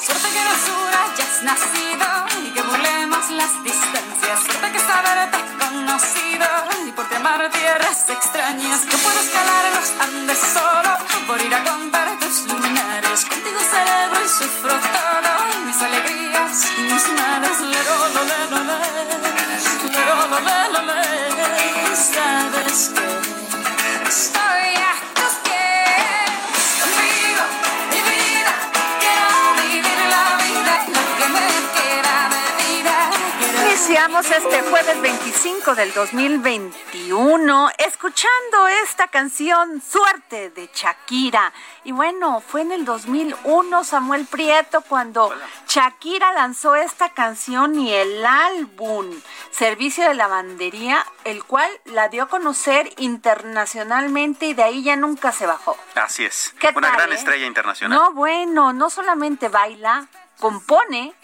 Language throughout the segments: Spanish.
Suerte que basura ya has nacido y que burlemos las distancias. Suerte que saberte conocido y por amar tierras extrañas. Que puedo escalar los Andes solo por ir a contar tus lunares. Contigo Iniciamos este jueves 25 del 2021 escuchando esta canción Suerte de Shakira. Y bueno, fue en el 2001 Samuel Prieto cuando Shakira lanzó esta canción y el álbum Servicio de Lavandería, el cual la dio a conocer internacionalmente y de ahí ya nunca se bajó. Así es. ¿Qué Una tal, gran eh? estrella internacional. No, bueno, no solamente baila, compone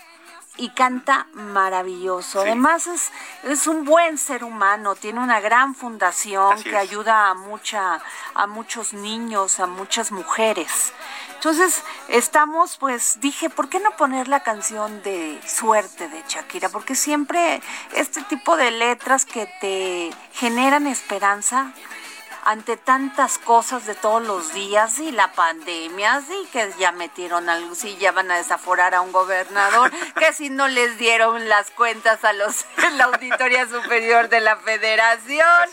y canta maravilloso. Sí. Además es, es un buen ser humano, tiene una gran fundación Así que es. ayuda a mucha a muchos niños, a muchas mujeres. Entonces, estamos pues dije, ¿por qué no poner la canción de Suerte de Shakira? Porque siempre este tipo de letras que te generan esperanza ante tantas cosas de todos los días y la pandemia, sí que ya metieron algo, sí ya van a desaforar a un gobernador, que si no les dieron las cuentas a los la auditoría superior de la Federación.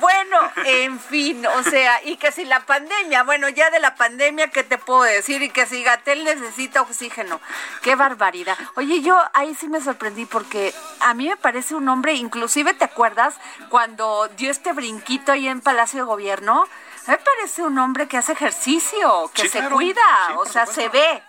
Bueno, en fin, o sea, y que si la pandemia, bueno, ya de la pandemia, ¿qué te puedo decir? Y que si Gatel necesita oxígeno. Qué barbaridad. Oye, yo ahí sí me sorprendí porque a mí me parece un hombre, inclusive te acuerdas cuando dio este brinquito ahí en Palacio de Gobierno, me parece un hombre que hace ejercicio, que Sí, se claro. cuida, Sí, o sea, se ve,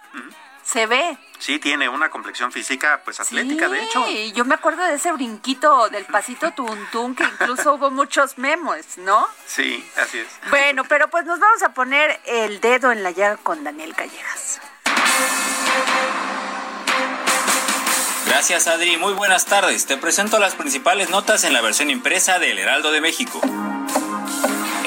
se ve. Sí, tiene una complexión física, pues atlética, de hecho. Sí, yo me acuerdo de ese brinquito del pasito tuntún que incluso hubo muchos memes, ¿no? Sí, así es. Bueno, pero pues nos vamos a poner el dedo en la llaga con Daniel Callejas. Gracias Adri, muy buenas tardes. Te presento las principales notas en la versión impresa del Heraldo de México.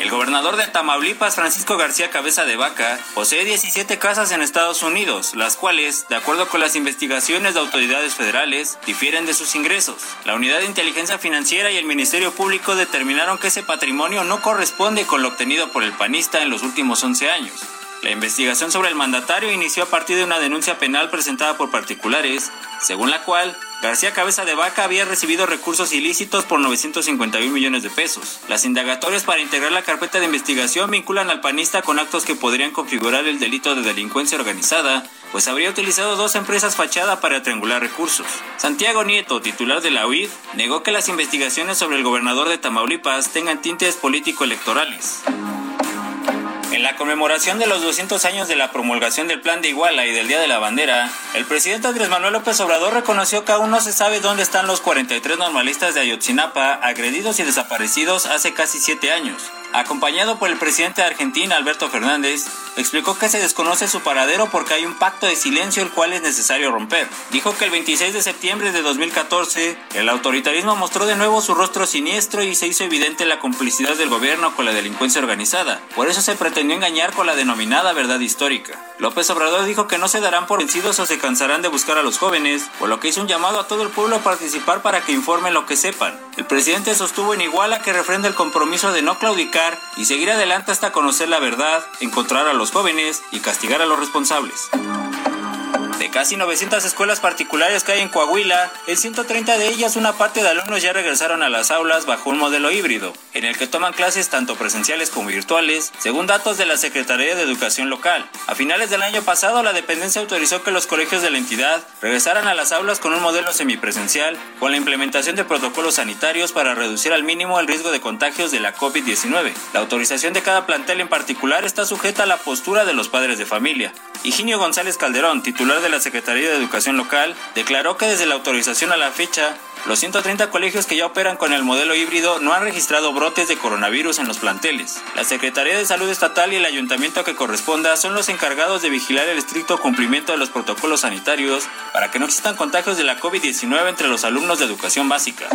El gobernador de Tamaulipas, Francisco García Cabeza de Vaca, posee 17 casas en Estados Unidos, las cuales, de acuerdo con las investigaciones de autoridades federales, difieren de sus ingresos. La Unidad de Inteligencia Financiera y el Ministerio Público determinaron que ese patrimonio no corresponde con lo obtenido por el panista en los últimos 11 años. La investigación sobre el mandatario inició a partir de una denuncia penal presentada por particulares, según la cual García Cabeza de Vaca había recibido recursos ilícitos por 951 millones de pesos. Las indagatorias para integrar la carpeta de investigación vinculan al panista con actos que podrían configurar el delito de delincuencia organizada, pues habría utilizado dos empresas fachada para triangular recursos. Santiago Nieto, titular de la UIF, negó que las investigaciones sobre el gobernador de Tamaulipas tengan tintes político-electorales. En la conmemoración de los 200 años de la promulgación del Plan de Iguala y del Día de la Bandera, el presidente Andrés Manuel López Obrador reconoció que aún no se sabe dónde están los 43 normalistas de Ayotzinapa agredidos y desaparecidos hace casi siete años. Acompañado por el presidente de Argentina, Alberto Fernández, explicó que se desconoce su paradero porque hay un pacto de silencio el cual es necesario romper. Dijo que el 26 de septiembre de 2014, el autoritarismo mostró de nuevo su rostro siniestro y se hizo evidente la complicidad del gobierno con la delincuencia organizada. Por eso se pretendió engañar con la denominada verdad histórica. López Obrador dijo que no se darán por vencidos o se cansarán de buscar a los jóvenes, por lo que hizo un llamado a todo el pueblo a participar para que informen lo que sepan. El presidente sostuvo en Iguala que refrenda el compromiso de no claudicar y seguir adelante hasta conocer la verdad, encontrar a los jóvenes y castigar a los responsables. De casi 900 escuelas particulares que hay en Coahuila, en 130 de ellas una parte de alumnos ya regresaron a las aulas bajo un modelo híbrido, en el que toman clases tanto presenciales como virtuales, según datos de la Secretaría de Educación Local. A finales del año pasado, la dependencia autorizó que los colegios de la entidad regresaran a las aulas con un modelo semipresencial, con la implementación de protocolos sanitarios para reducir al mínimo el riesgo de contagios de la COVID-19. La autorización de cada plantel en particular está sujeta a la postura de los padres de familia. Higinio González Calderón, titular de la Secretaría de Educación Local, declaró que desde la autorización a la fecha, los 130 colegios que ya operan con el modelo híbrido no han registrado brotes de coronavirus en los planteles. La Secretaría de Salud Estatal y el ayuntamiento que corresponda son los encargados de vigilar el estricto cumplimiento de los protocolos sanitarios para que no existan contagios de la COVID-19 entre los alumnos de educación básica.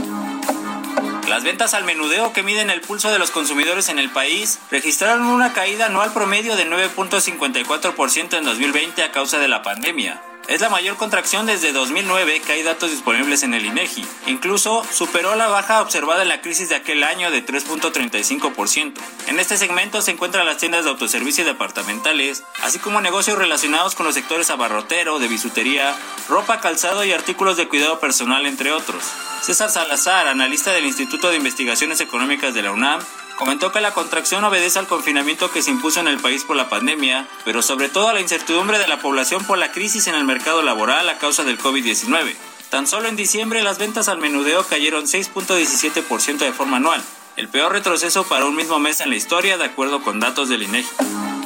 Las ventas al menudeo que miden el pulso de los consumidores en el país registraron una caída anual promedio de 9.54% en 2020 a causa de la pandemia. Es la mayor contracción desde 2009 que hay datos disponibles en el INEGI. Incluso superó la baja observada en la crisis de aquel año de 3.35%. En este segmento se encuentran las tiendas de autoservicio y departamentales, así como negocios relacionados con los sectores abarrotero, de bisutería, ropa, calzado y artículos de cuidado personal, entre otros. César Salazar, analista del Instituto de Investigaciones Económicas de la UNAM, Comentó que la contracción obedece al confinamiento que se impuso en el país por la pandemia, pero sobre todo a la incertidumbre de la población por la crisis en el mercado laboral a causa del COVID-19. Tan solo en diciembre las ventas al menudeo cayeron 6.17% de forma anual, el peor retroceso para un mismo mes en la historia de acuerdo con datos del INEGI.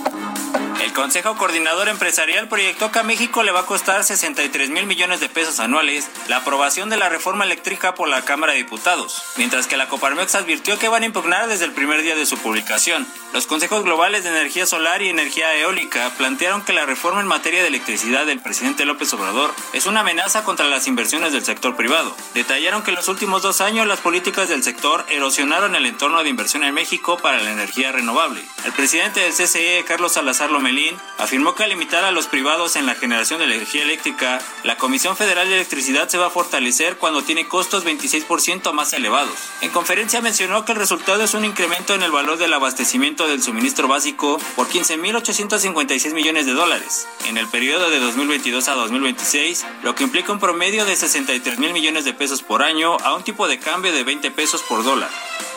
El Consejo Coordinador Empresarial proyectó que a México le va a costar 63 mil millones de pesos anuales la aprobación de la reforma eléctrica por la Cámara de Diputados, mientras que la Coparmex advirtió que van a impugnar desde el primer día de su publicación. Los consejos globales de energía solar y energía eólica plantearon que la reforma en materia de electricidad del presidente López Obrador es una amenaza contra las inversiones del sector privado. Detallaron que en los últimos dos años las políticas del sector erosionaron el entorno de inversión en México para la energía renovable. El presidente del CCE, Carlos Salazar Lomelín, afirmó que al limitar a los privados en la generación de energía eléctrica, la Comisión Federal de Electricidad se va a fortalecer cuando tiene costos 26% más elevados. En conferencia mencionó que el resultado es un incremento en el valor del abastecimiento del suministro básico por 15.856 millones de dólares en el periodo de 2022 a 2026, lo que implica un promedio de 63 mil millones de pesos por año a un tipo de cambio de 20 pesos por dólar.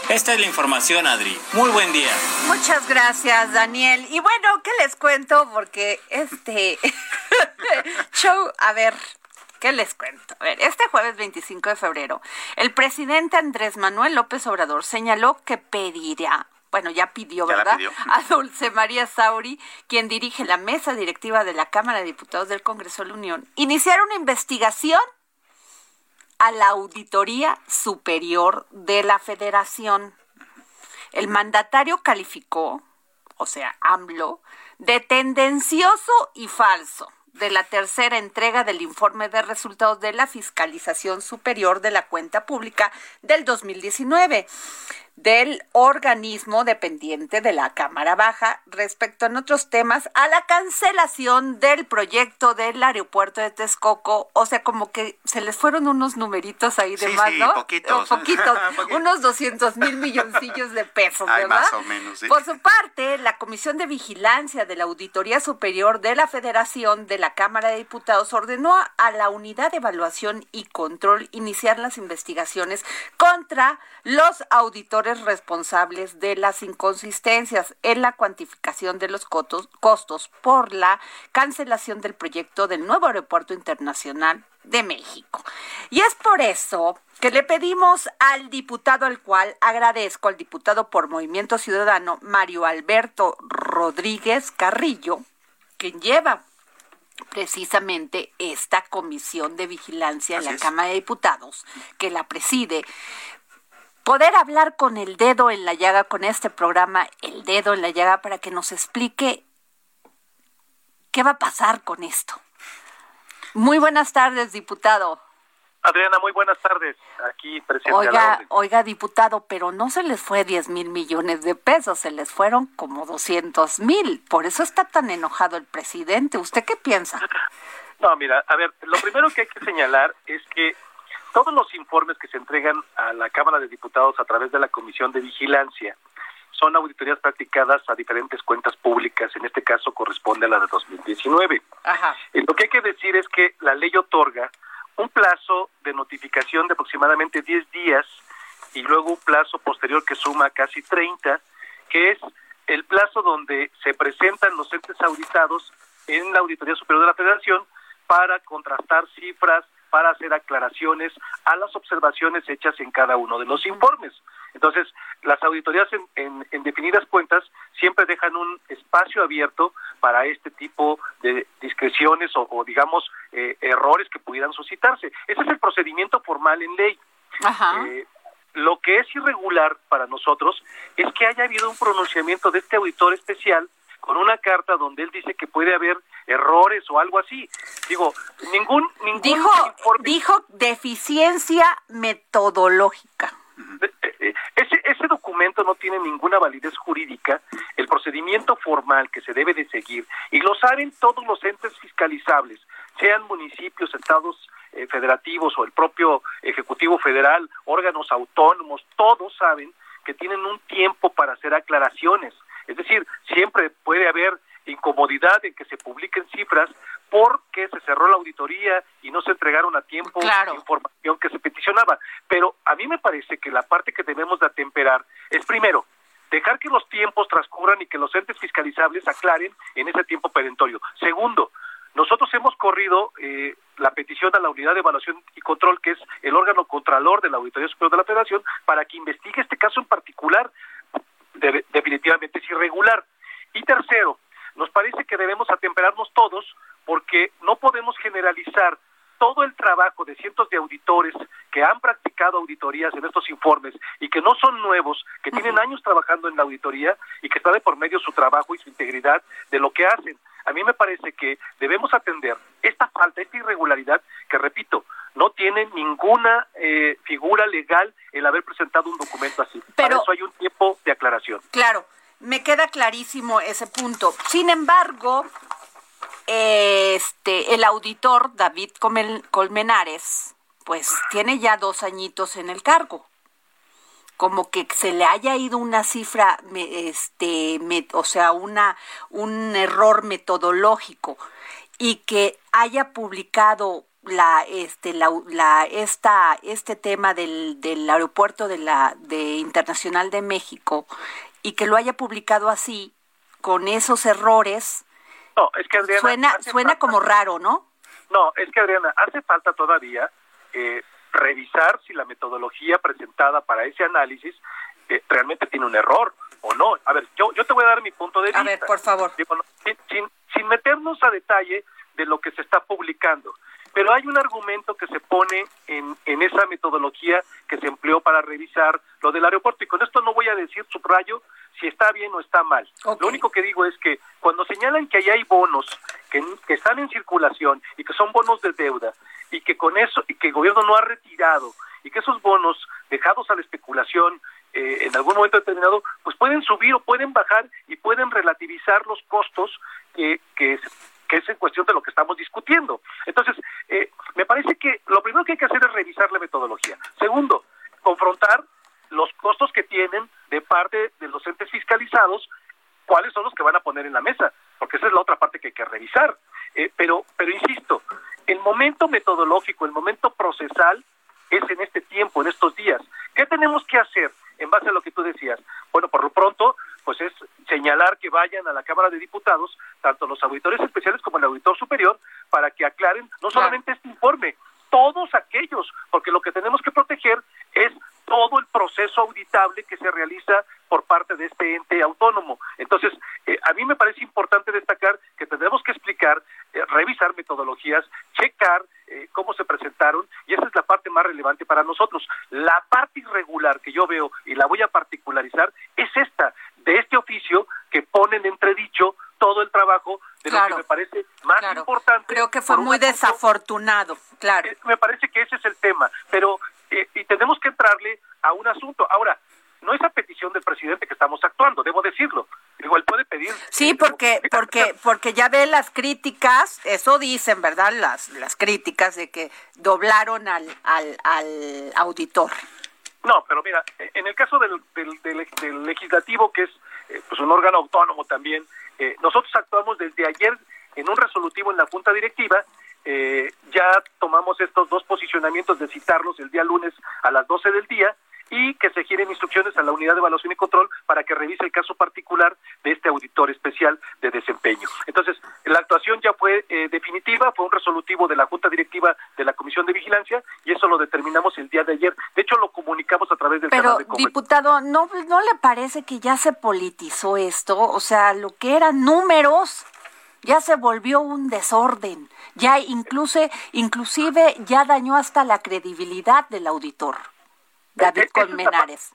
Esta es la información, Adri. Muy buen día. Muchas gracias, Daniel. Y bueno, ¿qué les cuento? Porque este show, a ver, ¿Qué les cuento? A ver, este jueves 25 de febrero, el presidente Andrés Manuel López Obrador señaló que pedirá bueno, ya pidió, Ya la ¿verdad? pidió. A Dulce María Sauri, quien dirige la mesa directiva de la Cámara de Diputados del Congreso de la Unión, iniciar una investigación a la Auditoría Superior de la Federación. El mandatario calificó, o sea, AMLO, de tendencioso y falso de la tercera entrega del informe de resultados de la Fiscalización Superior de la Cuenta Pública del 2019 del organismo dependiente de la Cámara Baja respecto en otros temas a la cancelación del proyecto del aeropuerto de Texcoco, o sea, como que se les fueron unos numeritos ahí de Sí, más, sí, ¿no? poquitos. O poquitos, Poquito. unos 200 mil milloncillos de pesos, Ay, ¿verdad? más o menos, sí. Por su parte, la Comisión de Vigilancia de la Auditoría Superior de la Federación de la Cámara de Diputados ordenó a la Unidad de Evaluación y Control iniciar las investigaciones contra los auditores responsables de las inconsistencias en la cuantificación de los costos por la cancelación del proyecto del nuevo aeropuerto internacional de México. Y es por eso que le pedimos al diputado, al cual agradezco, al diputado por Movimiento Ciudadano, Mario Alberto Rodríguez Carrillo, quien lleva precisamente esta comisión de vigilancia en la es. Cámara de Diputados, que la preside, poder hablar con el dedo en la llaga, con este programa, el dedo en la llaga, para que nos explique qué va a pasar con esto. Muy buenas tardes, diputado. Adriana, muy buenas tardes. Aquí presente. a la Oiga, orden. oiga, diputado, pero no se les fue 10 mil millones de pesos, se les fueron como 200 mil. Por eso está tan enojado el presidente. ¿Usted qué piensa? No, mira, a ver, lo primero que hay que señalar es que todos los informes que se entregan a la Cámara de Diputados a través de la Comisión de Vigilancia son auditorías practicadas a diferentes cuentas públicas. En este caso corresponde a la de 2019. Ajá. Eh, Lo que hay que decir es que la ley otorga un plazo de notificación de aproximadamente 10 días y luego un plazo posterior que suma casi 30, que es el plazo donde se presentan los entes auditados en la Auditoría Superior de la Federación para contrastar cifras, para hacer aclaraciones a las observaciones hechas en cada uno de los informes. Entonces, las auditorías en, en- en definidas cuentas siempre dejan un espacio abierto para este tipo de discreciones o, o, digamos, eh, errores que pudieran suscitarse. Ese es el procedimiento formal en ley. Ajá. Eh, lo que es irregular para nosotros es que haya habido un pronunciamiento de este auditor especial con una carta donde él dice que puede haber errores o algo así. Digo, ningún ningún Dijo, informe- dijo deficiencia metodológica. Eh, eh, Ese, ese documento no tiene ninguna validez jurídica, el procedimiento formal que se debe de seguir, y lo saben todos los entes fiscalizables, sean municipios, estados eh, federativos o el propio Ejecutivo Federal, órganos autónomos, todos saben que tienen un tiempo para hacer aclaraciones. Es decir, siempre puede haber incomodidad en que se publiquen cifras porque se cerró la auditoría y no se entregaron a tiempo Claro. información que se peticionaba. Pero a mí me parece que la parte que debemos de atemperar es primero dejar que los tiempos transcurran y que los entes fiscalizables aclaren en ese tiempo perentorio. Segundo, nosotros hemos corrido eh, la petición a la Unidad de Evaluación y Control, que es el órgano contralor de la Auditoría Superior de la Federación, para que investigue este caso en particular. De- definitivamente es irregular. Y tercero, nos parece que debemos atemperarnos todos porque no podemos generalizar todo el trabajo de cientos de auditores que han practicado auditorías en estos informes y que no son nuevos, que tienen años trabajando en la auditoría y que está de por medio su trabajo y su integridad de lo que hacen. A mí me parece que debemos atender esta falta, esta irregularidad, que repito, no tiene ninguna eh, figura legal el haber presentado un documento así. Para Pero- eso hay un tiempo de aclaración. Claro, me queda clarísimo ese punto. Sin embargo, este, el auditor David Colmenares, pues tiene ya dos añitos en el cargo. Como que se le haya ido una cifra, este, me- o sea, una, un error metodológico y que haya publicado la, este, la, la- esta, este tema del, del aeropuerto de la, de Internacional de México y que lo haya publicado así, con esos errores, No, es que Adriana, suena, suena falta- como raro, ¿no? No, es que Adriana, hace falta todavía eh, revisar si la metodología presentada para ese análisis eh, realmente tiene un error o no. A ver, yo, yo te voy a dar mi punto de A vista. ver, por favor. Digo, no, sin, sin, sin meternos a detalle de lo que se está publicando. Pero hay un argumento que se pone en, en esa metodología que se empleó para revisar lo del aeropuerto. Y con esto no voy a decir subrayo si está bien o está mal. Lo único que digo es que cuando señalan que ahí hay bonos que, que están en circulación y que son bonos de deuda y que con eso y que el gobierno no ha retirado y que esos bonos dejados a la especulación eh, en algún momento determinado pues pueden subir o pueden bajar y pueden relativizar los costos que, que, es, que es en cuestión de lo que estamos discutiendo. Entonces, eh, me parece que lo primero que hay que hacer es revisar la metodología. Segundo, confrontar los costos que tienen de parte de los entes fiscalizados, cuáles son los que van a poner en la mesa, porque esa es la otra parte que hay que revisar. Eh, pero, pero insisto, el momento metodológico, el momento procesal es en este tiempo, en estos días. ¿Qué tenemos que hacer en base a lo que tú decías? Bueno, por lo pronto, pues es señalar que vayan a la Cámara de Diputados, tanto los auditores especiales como el auditor superior, para que aclaren no solamente este informe, todos aquellos, porque lo que tenemos que proteger es todo el proceso auditable que se realiza por parte de este ente autónomo. Entonces, eh, a mí me parece importante destacar que tendremos que explicar, revisar metodologías, checar eh, cómo se presentaron, y esa es la parte más relevante para nosotros. La parte irregular que yo veo, y la voy a particularizar, es esta, de este oficio que pone en entredicho todo el trabajo de lo que me parece más Claro. importante. Creo que fue muy desafortunado, claro. eh, me parece que ese es el tema, pero eh, y tenemos que entrarle a un asunto. Ahora, no es a petición del presidente que estamos actuando, debo decirlo. Pedir. Sí, porque porque porque ya ve las críticas, eso dicen, ¿verdad? Las las críticas de que doblaron al al, al auditor. No, pero mira, en el caso del, del, del- del legislativo, que es eh, pues un órgano autónomo también, eh, nosotros actuamos desde ayer en un resolutivo en la Junta Directiva, eh, ya tomamos estos dos posicionamientos de citarlos el día lunes a las 12 del día y que se giren instrucciones a la unidad de evaluación y control para que revise el caso particular de este auditor especial de desempeño. Entonces, la actuación ya fue eh, definitiva, fue un resolutivo de la Junta Directiva de la Comisión de Vigilancia y eso lo determinamos el día de ayer. De hecho, lo comunicamos a través del Pero canal de Conver- diputado, ¿no no le parece que ya se politizó esto? O sea, lo que eran números ya se volvió un desorden. Ya incluso inclusive ya dañó hasta la credibilidad del auditor. David Colmenares.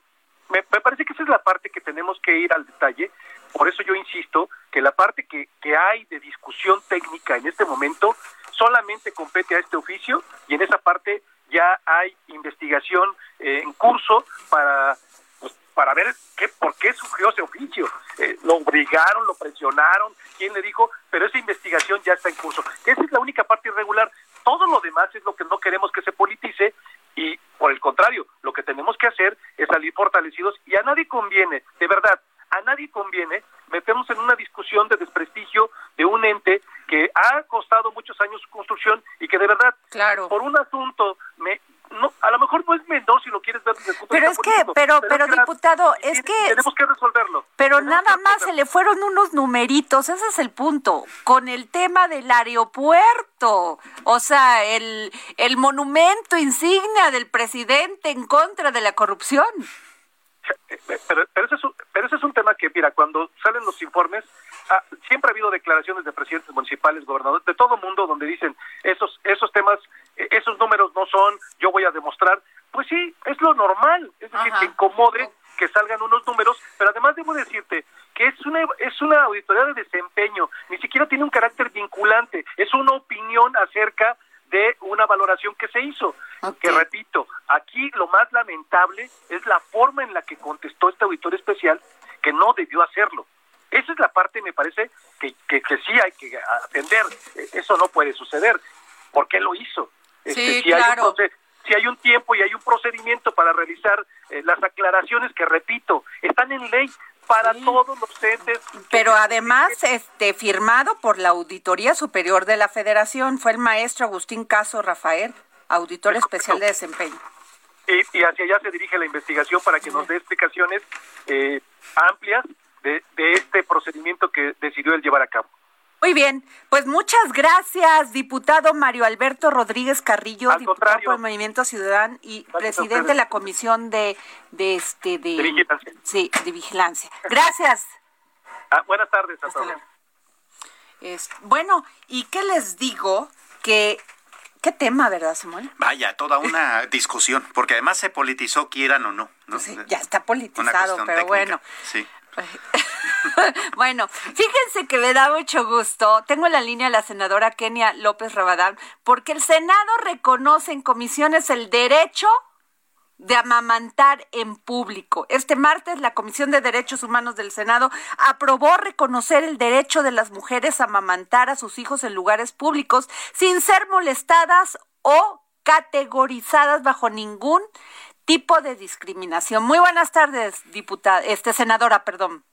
me, me parece que esa es la parte que tenemos que ir al detalle. Por eso yo insisto que la parte que, que hay de discusión técnica en este momento solamente compete a este oficio y en esa parte ya hay investigación eh, en curso para pues, para ver qué, por qué surgió ese oficio. Eh, lo obligaron, lo presionaron, quién le dijo, pero esa investigación ya está en curso. Esa es la única parte irregular. Todo lo demás es lo que no queremos que se politice y por el contrario, lo que tenemos que hacer es salir fortalecidos y a nadie conviene, de verdad, a nadie conviene meternos en una discusión de desprestigio de un ente que ha costado muchos años su construcción y que de verdad, Claro. por un asunto, me, no, a lo mejor no es menor si lo quieres ver desde el punto de Pero vista es que- político, pero- pero, grave. diputado, es que- tenemos que resolverlo. Pero Tenemos nada más se le fueron unos numeritos, ese es el punto, con el tema del aeropuerto, o sea, el, el monumento insignia del presidente en contra de la corrupción. Eh, pero, pero, ese es un, pero ese es un tema que, mira, cuando salen los informes, ah, siempre ha habido declaraciones de presidentes municipales, gobernadores, de todo mundo, donde dicen, esos, esos temas, eh, esos números no son, yo voy a demostrar. Pues sí, es lo normal, es decir, Ajá. que incomode que salgan unos números, pero además debo decirte que es una, es una auditoría de desempeño, ni siquiera tiene un carácter vinculante, es una opinión acerca de una valoración que se hizo. Que repito, aquí lo más lamentable es la forma en la que contestó este auditor especial que no debió hacerlo. Esa es la parte, me parece, que, que, que sí hay que atender. Eh, Eso no puede suceder. ¿Por qué lo hizo? Sí, si, hay un si hay un tiempo y hay un procedimiento para realizar eh, las aclaraciones que, repito, están en ley para todos los entes. Pero además, este, firmado por la Auditoría Superior de la Federación, fue el maestro Agustín Caso Rafael, auditor Es especial de desempeño. y, y hacia allá se dirige la investigación para que nos dé explicaciones eh, amplias de, de este procedimiento que decidió él llevar a cabo. Muy bien, pues muchas gracias, diputado Mario Alberto Rodríguez Carrillo, Al diputado contrario. por el Movimiento Ciudadano y presidente de la Comisión de, de este de, De vigilancia. Sí, de vigilancia. Gracias. Ah, buenas tardes a Hasta todos. Es- bueno, ¿y qué les digo? Que qué tema, ¿verdad, Samuel? Vaya, toda una discusión, porque además se politizó, quieran o no. ¿no? Sí, ya está politizado, pero técnica, bueno. Sí. bueno, fíjense que me da mucho gusto. Tengo en la línea a la senadora Kenia López Rabadán, porque el Senado reconoce en comisiones el derecho de amamantar en público. Este martes la Comisión de Derechos Humanos del Senado aprobó reconocer el derecho de las mujeres a amamantar a sus hijos en lugares públicos sin ser molestadas o categorizadas bajo ningún tipo de discriminación. Muy buenas tardes, diputada, este senadora, perdón.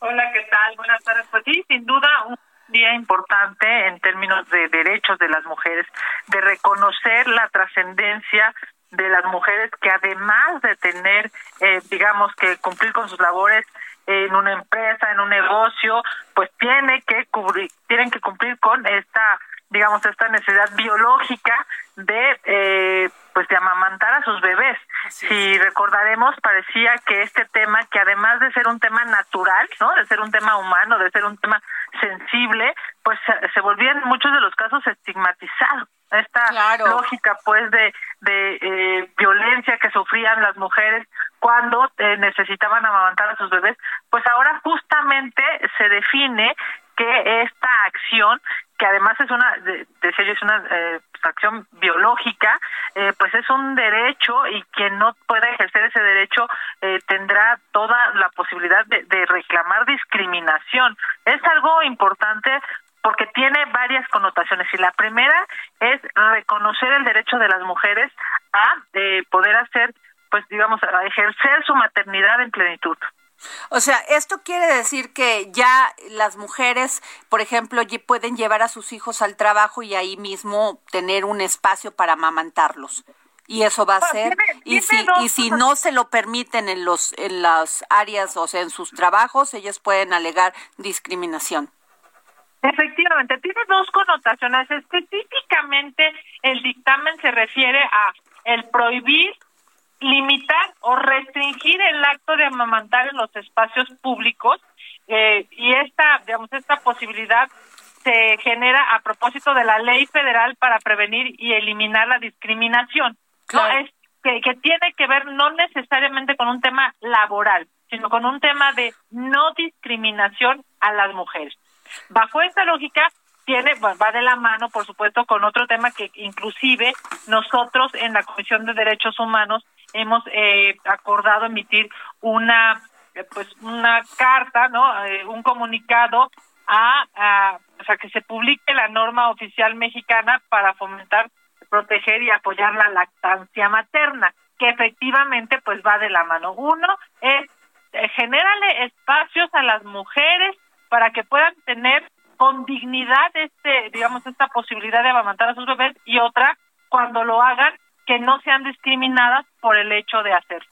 Hola, ¿qué tal? Buenas tardes. Pues sí, sin duda un día importante en términos de derechos de las mujeres, de reconocer la trascendencia de las mujeres que además de tener, eh, digamos, que cumplir con sus labores en una empresa, en un negocio, pues tiene que cubrir, tienen que cumplir con esta, digamos, esta necesidad biológica de, eh, pues de amamantar a sus bebés. Si recordaremos, parecía que este tema, que además de ser un tema natural, ¿no? De ser un tema humano, de ser un tema sensible, pues se, volvía en muchos de los casos estigmatizado esta lógica pues de, de eh, violencia que sufrían las mujeres cuando eh, necesitaban amamantar a sus bebés, pues ahora justamente se define que esta acción que además es una, decía yo, es una eh, biológica, eh, pues es un derecho y quien no pueda ejercer ese derecho eh, tendrá toda la posibilidad de, de reclamar discriminación. Es algo importante porque tiene varias connotaciones y la primera es reconocer el derecho de las mujeres a poder hacer, pues digamos, a ejercer su maternidad en plenitud. O sea, esto quiere decir que ya las mujeres, por ejemplo, pueden llevar a sus hijos al trabajo y ahí mismo tener un espacio para amamantarlos. Y eso va a ser y si y si no se lo permiten en los en las áreas, o sea, en sus trabajos, ellos pueden alegar discriminación. Efectivamente, tiene dos connotaciones. Específicamente, el dictamen se refiere a el prohibir limitar o restringir el acto de amamantar en los espacios públicos eh, y esta, digamos, esta posibilidad se genera a propósito de la ley federal para prevenir y eliminar la discriminación. No es que, que tiene que ver no necesariamente con un tema laboral, sino con un tema de no discriminación a las mujeres. Bajo esta lógica, tiene va de la mano, por supuesto, con otro tema que inclusive nosotros en la Comisión de Derechos Humanos hemos eh, acordado emitir una eh, pues una carta, ¿no? Eh, un comunicado a, o sea, que se publique la norma oficial mexicana para fomentar, proteger y apoyar la lactancia materna, que efectivamente pues va de la mano. Uno es eh, generarle espacios a las mujeres para que puedan tener con dignidad este, digamos, esta posibilidad de amamantar a sus bebés y otra, cuando lo hagan, que no sean discriminadas por el hecho de hacer.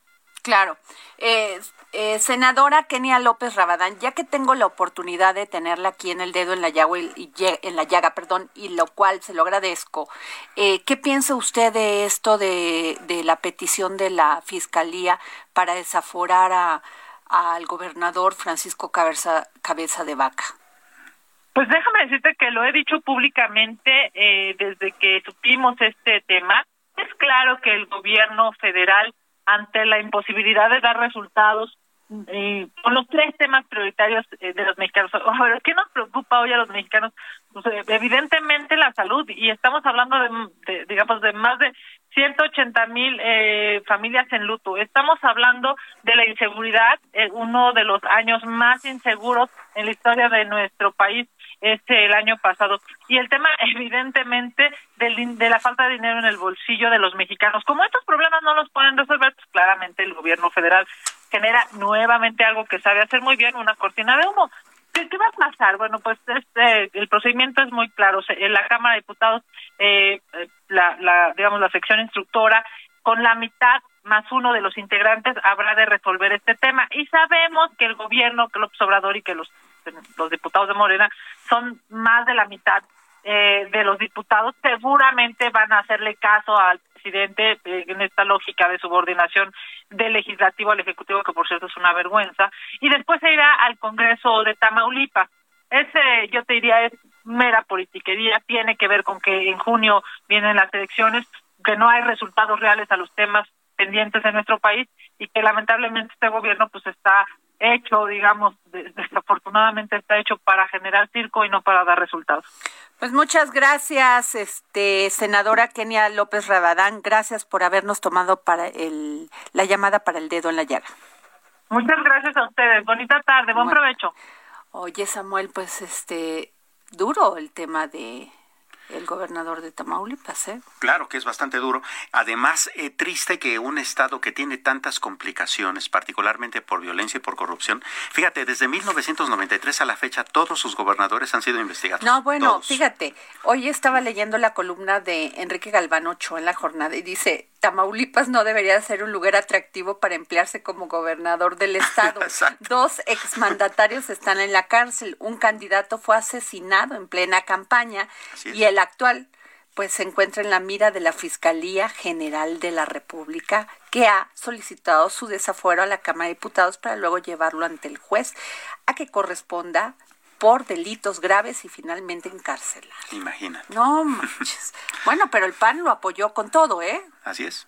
Claro. Eh, eh, senadora Kenia López Rabadán, ya que tengo la oportunidad de tenerla aquí en el dedo en la llaga, y, en la llaga perdón, y lo cual se lo agradezco, eh, ¿qué piensa usted de esto de, de la petición de la Fiscalía para desaforar a, al gobernador Francisco Cabeza, Cabeza de Vaca? Pues déjame decirte que lo he dicho públicamente desde que supimos este tema es claro que el gobierno federal, ante la imposibilidad de dar resultados eh, con los tres temas prioritarios eh, de los mexicanos. ¿Qué nos preocupa hoy a los mexicanos? Pues, eh, evidentemente la salud y estamos hablando de, digamos, de más de 180 mil eh, familias en luto. Estamos hablando de la inseguridad, uno de los años más inseguros en la historia de nuestro país este el año pasado. Y el tema evidentemente del, de la falta de dinero en el bolsillo de los mexicanos. Como estos problemas no los pueden resolver pues claramente el gobierno federal genera nuevamente algo que sabe hacer muy bien una cortina de humo ¿Qué, va a pasar? Bueno, pues este, el procedimiento es muy claro. En la Cámara de Diputados, eh, la, la, digamos, la sección instructora, con la mitad más uno de los integrantes habrá de resolver este tema. Y sabemos que el gobierno, que López Obrador y que los los diputados de Morena, son más de la mitad eh, de los diputados, seguramente van a hacerle caso al presidente eh, en esta lógica de subordinación del legislativo al ejecutivo, que por cierto es una vergüenza, y después se irá al Congreso de Tamaulipas. Ese, yo te diría, es mera politiquería, tiene que ver con que en junio vienen las elecciones, que no hay resultados reales a los temas pendientes en nuestro país y que lamentablemente este gobierno pues está hecho, digamos, desafortunadamente está hecho para generar circo y no para dar resultados. Pues muchas gracias, este senadora Kenia López Rabadán, gracias por habernos tomado para el la llamada para el dedo en la llaga. Muchas gracias a ustedes. Bonita tarde, buen provecho. Oye, Samuel, pues este duro el tema de el gobernador de Tamaulipas, ¿eh? Claro que es bastante duro. Además, eh, triste que un estado que tiene tantas complicaciones, particularmente por violencia y por corrupción, fíjate, desde 1993 a la fecha todos sus gobernadores han sido investigados. No, bueno, fíjate, hoy estaba leyendo la columna de Enrique Galván Ochoa en la jornada y dice, Tamaulipas no debería ser un lugar atractivo para emplearse como gobernador del estado. Dos exmandatarios están en la cárcel. Un candidato fue asesinado en plena campaña y el actual pues se encuentra en la mira de la Fiscalía General de la República, que ha solicitado su desafuero a la Cámara de Diputados para luego llevarlo ante el juez a que corresponda por delitos graves y finalmente encarcelar. Imagina. No manches. bueno, pero el PAN lo apoyó con todo, ¿eh? Así es.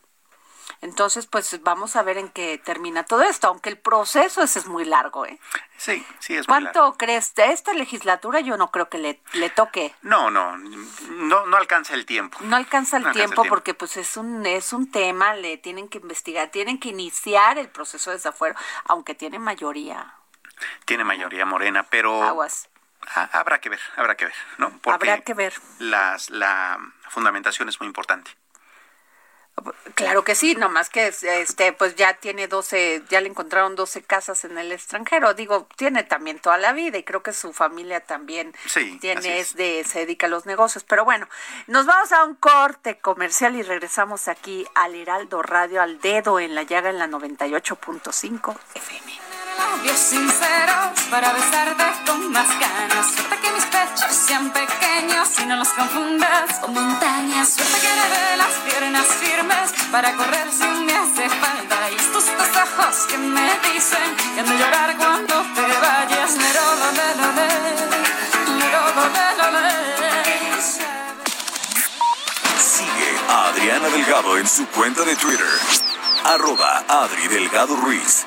Entonces, pues vamos a ver en qué termina todo esto, aunque el proceso ese es muy largo, ¿eh? Sí, sí, es ¿Cuánto muy largo. crees de esta legislatura? Yo no creo que le, le toque. No, no, no, no alcanza el tiempo. No alcanza el No alcanza el tiempo tiempo. porque pues es un es un tema, le tienen que investigar, tienen que iniciar el proceso de desafuero, aunque tiene mayoría. Tiene mayoría morena, pero Aguas. ha- habrá que ver, habrá que ver, ¿no? Porque Habrá que ver. Las, la fundamentación es muy importante. Claro que sí, nomás que este pues ya tiene 12, ya le encontraron 12 casas en el extranjero. Digo, tiene también toda la vida y creo que su familia también Sí, tiene es. es de se dedica a los negocios, pero bueno, nos vamos a un corte comercial y regresamos aquí al Heraldo Radio al dedo en la llaga en la 98.5 FM. Labios sinceros para besarte con más ganas. Suerte que mis pechos sean pequeños y no los confundas con montañas. Suerte que dé las piernas firmes para correr si me hace falta. Y estos dos ojos que me dicen que han de llorar cuando te vayas. Lero, lo, le, lo, le. Lero, lo, le, lo, le. Sigue a Adriana Delgado en su cuenta de Twitter. Arroba Adri Delgado Ruiz.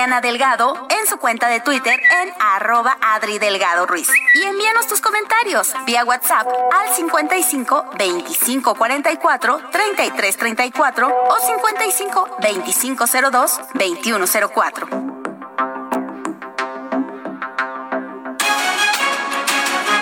Adriana Delgado en su cuenta de Twitter en arroba Adri Delgado Ruiz. Y envíanos tus comentarios vía WhatsApp al 55 25 44 33 34 o 55 25 02 21 04.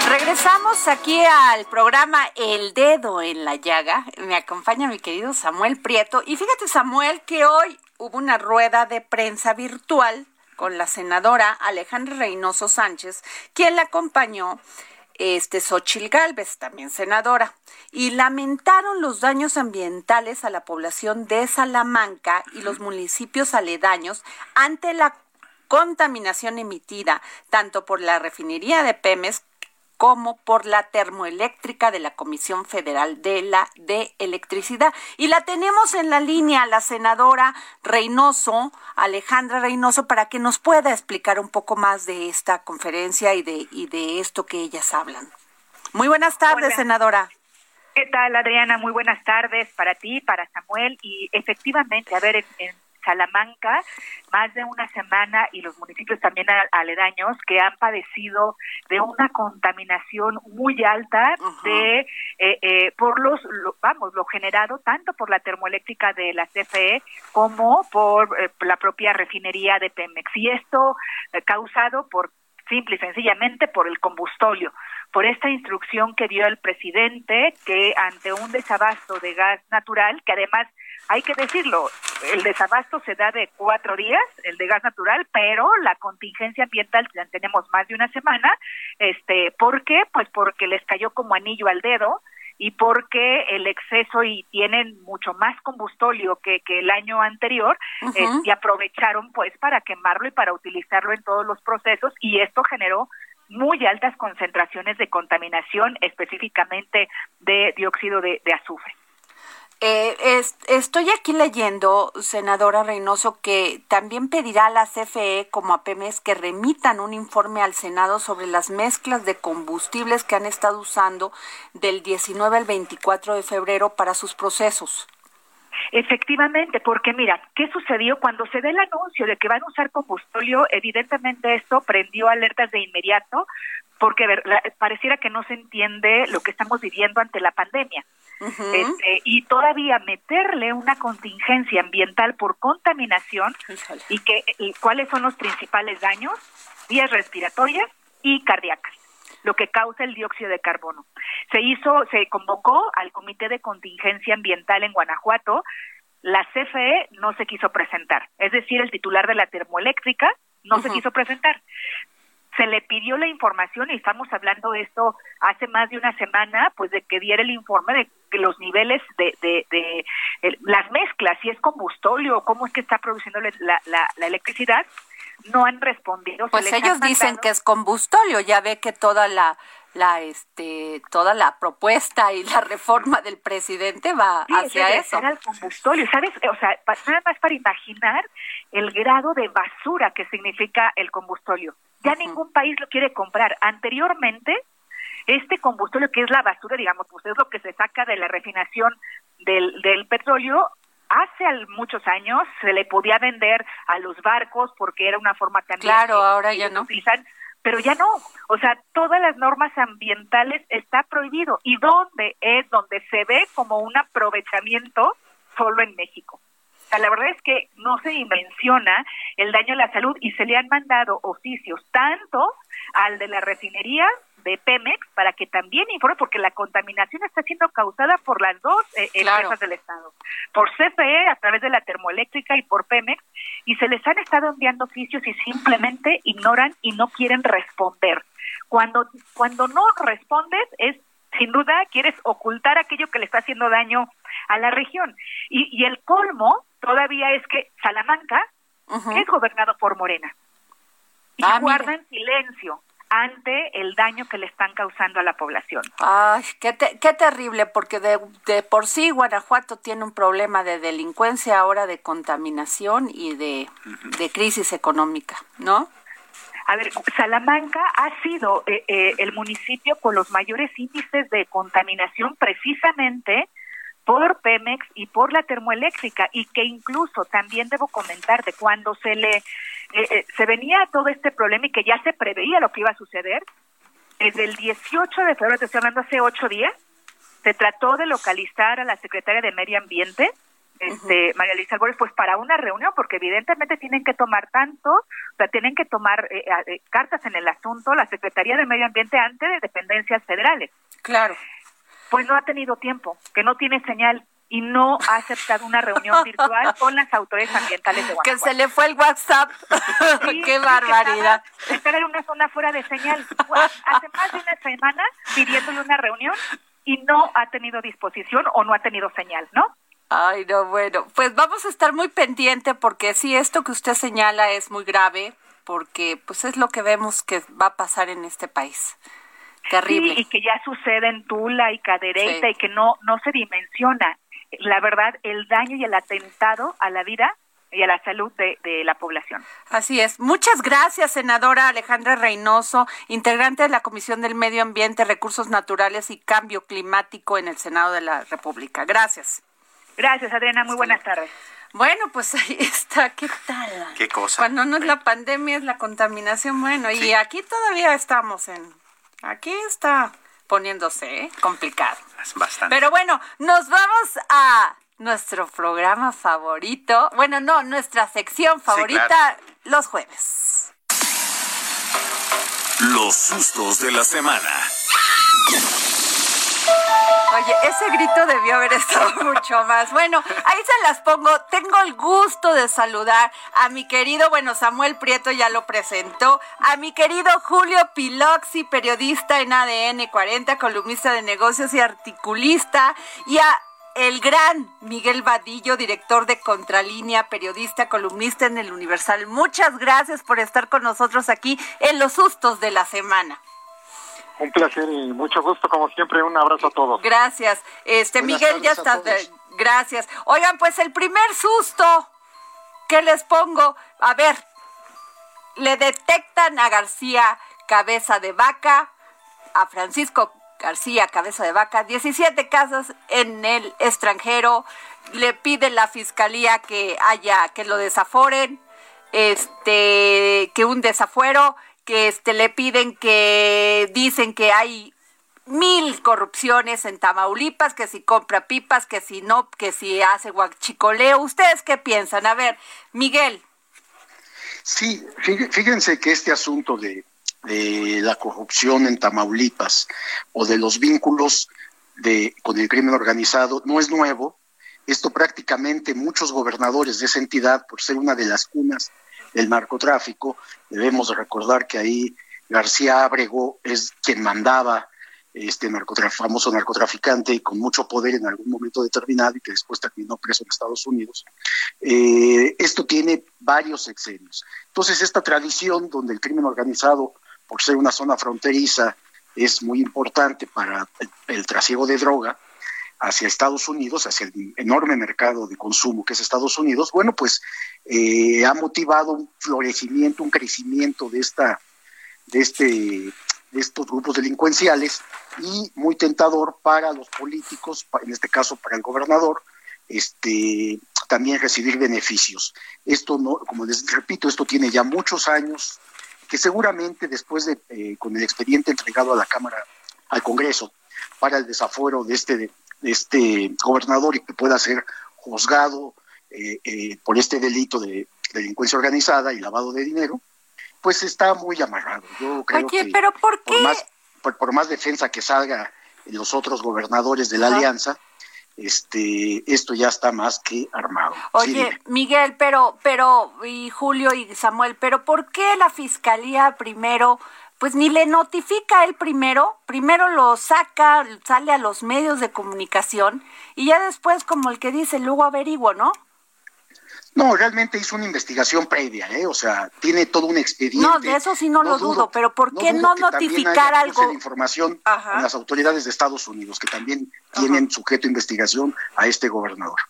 Regresamos aquí al programa El Dedo en la Llaga. Me acompaña mi querido Samuel Prieto. Y fíjate, Samuel, que hoy hubo una rueda de prensa virtual con la senadora Alejandra Reynoso Sánchez, quien la acompañó este Xochil Gálvez, también senadora, y lamentaron los daños ambientales a la población de Salamanca y los municipios aledaños ante la contaminación emitida tanto por la refinería de Pemes como por la termoeléctrica de la Comisión Federal de la de Electricidad. Y la tenemos en la línea, la senadora Reynoso, Alejandra Reynoso, para que nos pueda explicar un poco más de esta conferencia y de, y de esto que ellas hablan. Muy buenas tardes, Hola. senadora. ¿Qué tal, Adriana? Muy buenas tardes para ti, para Samuel. Y efectivamente, a ver, en, en Salamanca, más de una semana y los municipios también aledaños que han padecido de una contaminación muy alta de eh, eh, por los lo- vamos lo generado tanto por la termoeléctrica de la CFE como por eh, la propia refinería de Pemex. Y esto eh, causado por simple y sencillamente por el combustóleo, por esta instrucción que dio el presidente que ante un desabasto de gas natural, que además hay que decirlo, el desabasto se da de cuatro días, el de gas natural, pero la contingencia ambiental ya tenemos más de una semana, este, ¿por qué? Pues porque les cayó como anillo al dedo y porque el exceso y tienen mucho más combustóleo que, que el año anterior eh, y aprovecharon pues para quemarlo y para utilizarlo en todos los procesos y esto generó muy altas concentraciones de contaminación específicamente de dióxido de, de azufre. Eh, es- estoy aquí leyendo, senadora Reynoso, que también pedirá a la CFE como a Pemex que remitan un informe al Senado sobre las mezclas de combustibles que han estado usando del 19 al 24 de febrero para sus procesos. Efectivamente, porque mira, ¿qué sucedió cuando se da el anuncio de que van a usar combustóleo? Evidentemente esto prendió alertas de inmediato, porque pareciera que no se entiende lo que estamos viviendo ante la pandemia. este, y todavía meterle una contingencia ambiental por contaminación y que y cuáles son los principales daños, vías respiratorias y cardíacas lo que causa el dióxido de carbono. Se hizo, se convocó al Comité de Contingencia Ambiental en Guanajuato. La CFE no se quiso presentar, es decir, el titular de la termoeléctrica no se quiso presentar. Se le pidió la información y estamos hablando de esto hace más de una semana, pues de que diera el informe de que los niveles de, de, las mezclas, si es combustóleo, cómo es que está produciendo la, la, la electricidad, no han respondido. Pues ellos dicen que es combustóleo, ya ve que toda la la este toda la propuesta y la reforma del presidente va hacia eso. el combustóleo, ¿sabes? O sea, nada más para imaginar el grado de basura que significa el combustóleo. Ya ningún país lo quiere comprar. Anteriormente, este combustóleo que es la basura, digamos, pues es lo que se saca de la refinación del, del petróleo, hace muchos años se le podía vender a los barcos porque era una forma también claro ahora ya no pero ya no. O sea todas las normas ambientales está prohibido. Y dónde es donde se ve como un aprovechamiento solo en México. La verdad es que no se dimensiona el daño a la salud y se le han mandado oficios tanto al de la refinería de Pemex para que también informe, porque la contaminación está siendo causada por las dos eh, empresas del Estado, por CFE a través de la termoeléctrica y por Pemex, y se les han estado enviando oficios y simplemente ignoran y no quieren responder. Cuando, cuando no respondes es, sin duda, quieres ocultar aquello que le está haciendo daño a la región. Y, y el colmo todavía es que Salamanca es gobernado por Morena. Y ah, guardan silencio ante el daño que le están causando a la población. Ay, qué, qué terrible, porque de, de, por sí Guanajuato tiene un problema de delincuencia, ahora de contaminación y de, de crisis económica, ¿no? A ver, Salamanca ha sido eh, eh, el municipio con los mayores índices de contaminación precisamente por Pemex y por la termoeléctrica y que incluso también debo comentar de cuando se le eh, eh, se venía todo este problema y que ya se preveía lo que iba a suceder. Desde el 18 de febrero, te estoy hablando hace ocho días, se trató de localizar a la secretaria de Medio Ambiente, este, María Luisa Álvarez, pues para una reunión, porque evidentemente tienen que tomar tanto, o sea, tienen que tomar eh, cartas en el asunto la Secretaría de Medio Ambiente ante de dependencias federales. Claro. Pues no ha tenido tiempo, que no tiene señal y no ha aceptado una reunión virtual con las autoridades ambientales de Guanajuato. Que se le fue el WhatsApp. ¡Qué barbaridad! Estar en una zona fuera de señal. Hace más de una semana pidiéndole una reunión y no ha tenido disposición o no ha tenido señal, ¿no? Ay, no, bueno, pues vamos a estar muy pendiente porque sí, esto que usted señala es muy grave porque pues es lo que vemos que va a pasar en este país. Terrible. y que ya sucede en Tula y Cadereyta y que no, no se dimensiona la verdad, el daño y el atentado a la vida y a la salud de, la población. Así es. Muchas gracias, senadora Alejandra Reynoso, integrante de la Comisión del Medio Ambiente, Recursos Naturales y Cambio Climático en el Senado de la República. Gracias. Gracias, Adriana. Muy buenas tardes. Bueno, pues ahí está. ¿Qué tal? ¿Qué cosa? Cuando no es la pandemia, es la contaminación. Bueno, y aquí todavía estamos en... Aquí está poniéndose ¿eh? complicado. Es bastante. Pero bueno, nos vamos a nuestro programa favorito. Bueno, no, nuestra sección favorita los jueves. Los sustos de la semana. Oye, ese grito debió haber estado mucho más. Bueno, ahí se las pongo. Tengo el gusto de saludar a mi querido, bueno, Samuel Prieto ya lo presentó, a mi querido Julio Piloxi, periodista en ADN 40, columnista de negocios y articulista, y a el gran Miguel Vadillo, director de Contralínea, periodista, columnista en el Universal. Muchas gracias por estar con nosotros aquí en los sustos de la semana. Un placer y mucho gusto, como siempre. Un abrazo a todos. Gracias. Este, Miguel, ya estás. Gracias. Oigan, pues el primer susto que les pongo, a ver, le detectan a García cabeza de vaca, a Francisco García Cabeza de Vaca 17 casas en el extranjero. Le pide la fiscalía que haya, que lo desaforen, este, que un desafuero, que este, le piden que dicen que hay mil corrupciones en Tamaulipas, que si compra pipas, que si no, que si hace guachicoleo. ¿Ustedes qué piensan? A ver, Miguel. Sí, fíjense que este asunto de, la corrupción en Tamaulipas o de los vínculos de, con el crimen organizado no es nuevo. Esto prácticamente muchos gobernadores de esa entidad, por ser una de las cunas del narcotráfico, debemos recordar que ahí García Abrego es quien mandaba este famoso narcotraficante con mucho poder en algún momento determinado y que después terminó preso en Estados Unidos. Eh, esto tiene varios sexenios. Entonces, esta tradición donde el crimen organizado, por ser una zona fronteriza, es muy importante para el, trasiego de droga hacia Estados Unidos, hacia el enorme mercado de consumo que es Estados Unidos, bueno, pues eh, ha motivado un florecimiento, un crecimiento de esta de este de estos grupos delincuenciales y muy tentador para los políticos, en este caso para el gobernador, este, también recibir beneficios. Esto no, como les repito, esto tiene ya muchos años, que seguramente después de, eh, con el expediente entregado a la Cámara, al Congreso, para el desafuero de este, este gobernador y que pueda ser juzgado eh, eh, por este delito de delincuencia organizada y lavado de dinero, pues está muy amarrado. Yo creo Oye, pero ¿por qué? Por más, por, más defensa que salga los otros gobernadores de la alianza, este, esto ya está más que armado. Oye, Miguel, pero, pero, y Julio y Samuel, pero ¿por qué la fiscalía primero, pues ni le notifica él primero, primero lo saca, sale a los medios de comunicación y ya después, como el que dice, luego averiguo, ¿no? No, realmente hizo una investigación previa, ¿eh? O sea, tiene todo un expediente. No, de eso sí no, lo dudo, pero ¿por qué no, notificar algo? de información a las autoridades de Estados Unidos, que también tienen sujeto a investigación a este gobernador.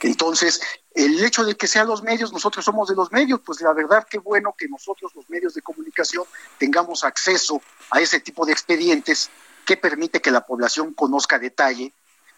Entonces, el hecho de que sean los medios, nosotros somos de los medios, pues la verdad qué bueno que nosotros, los medios de comunicación, tengamos acceso a ese tipo de expedientes que permite que la población conozca detalle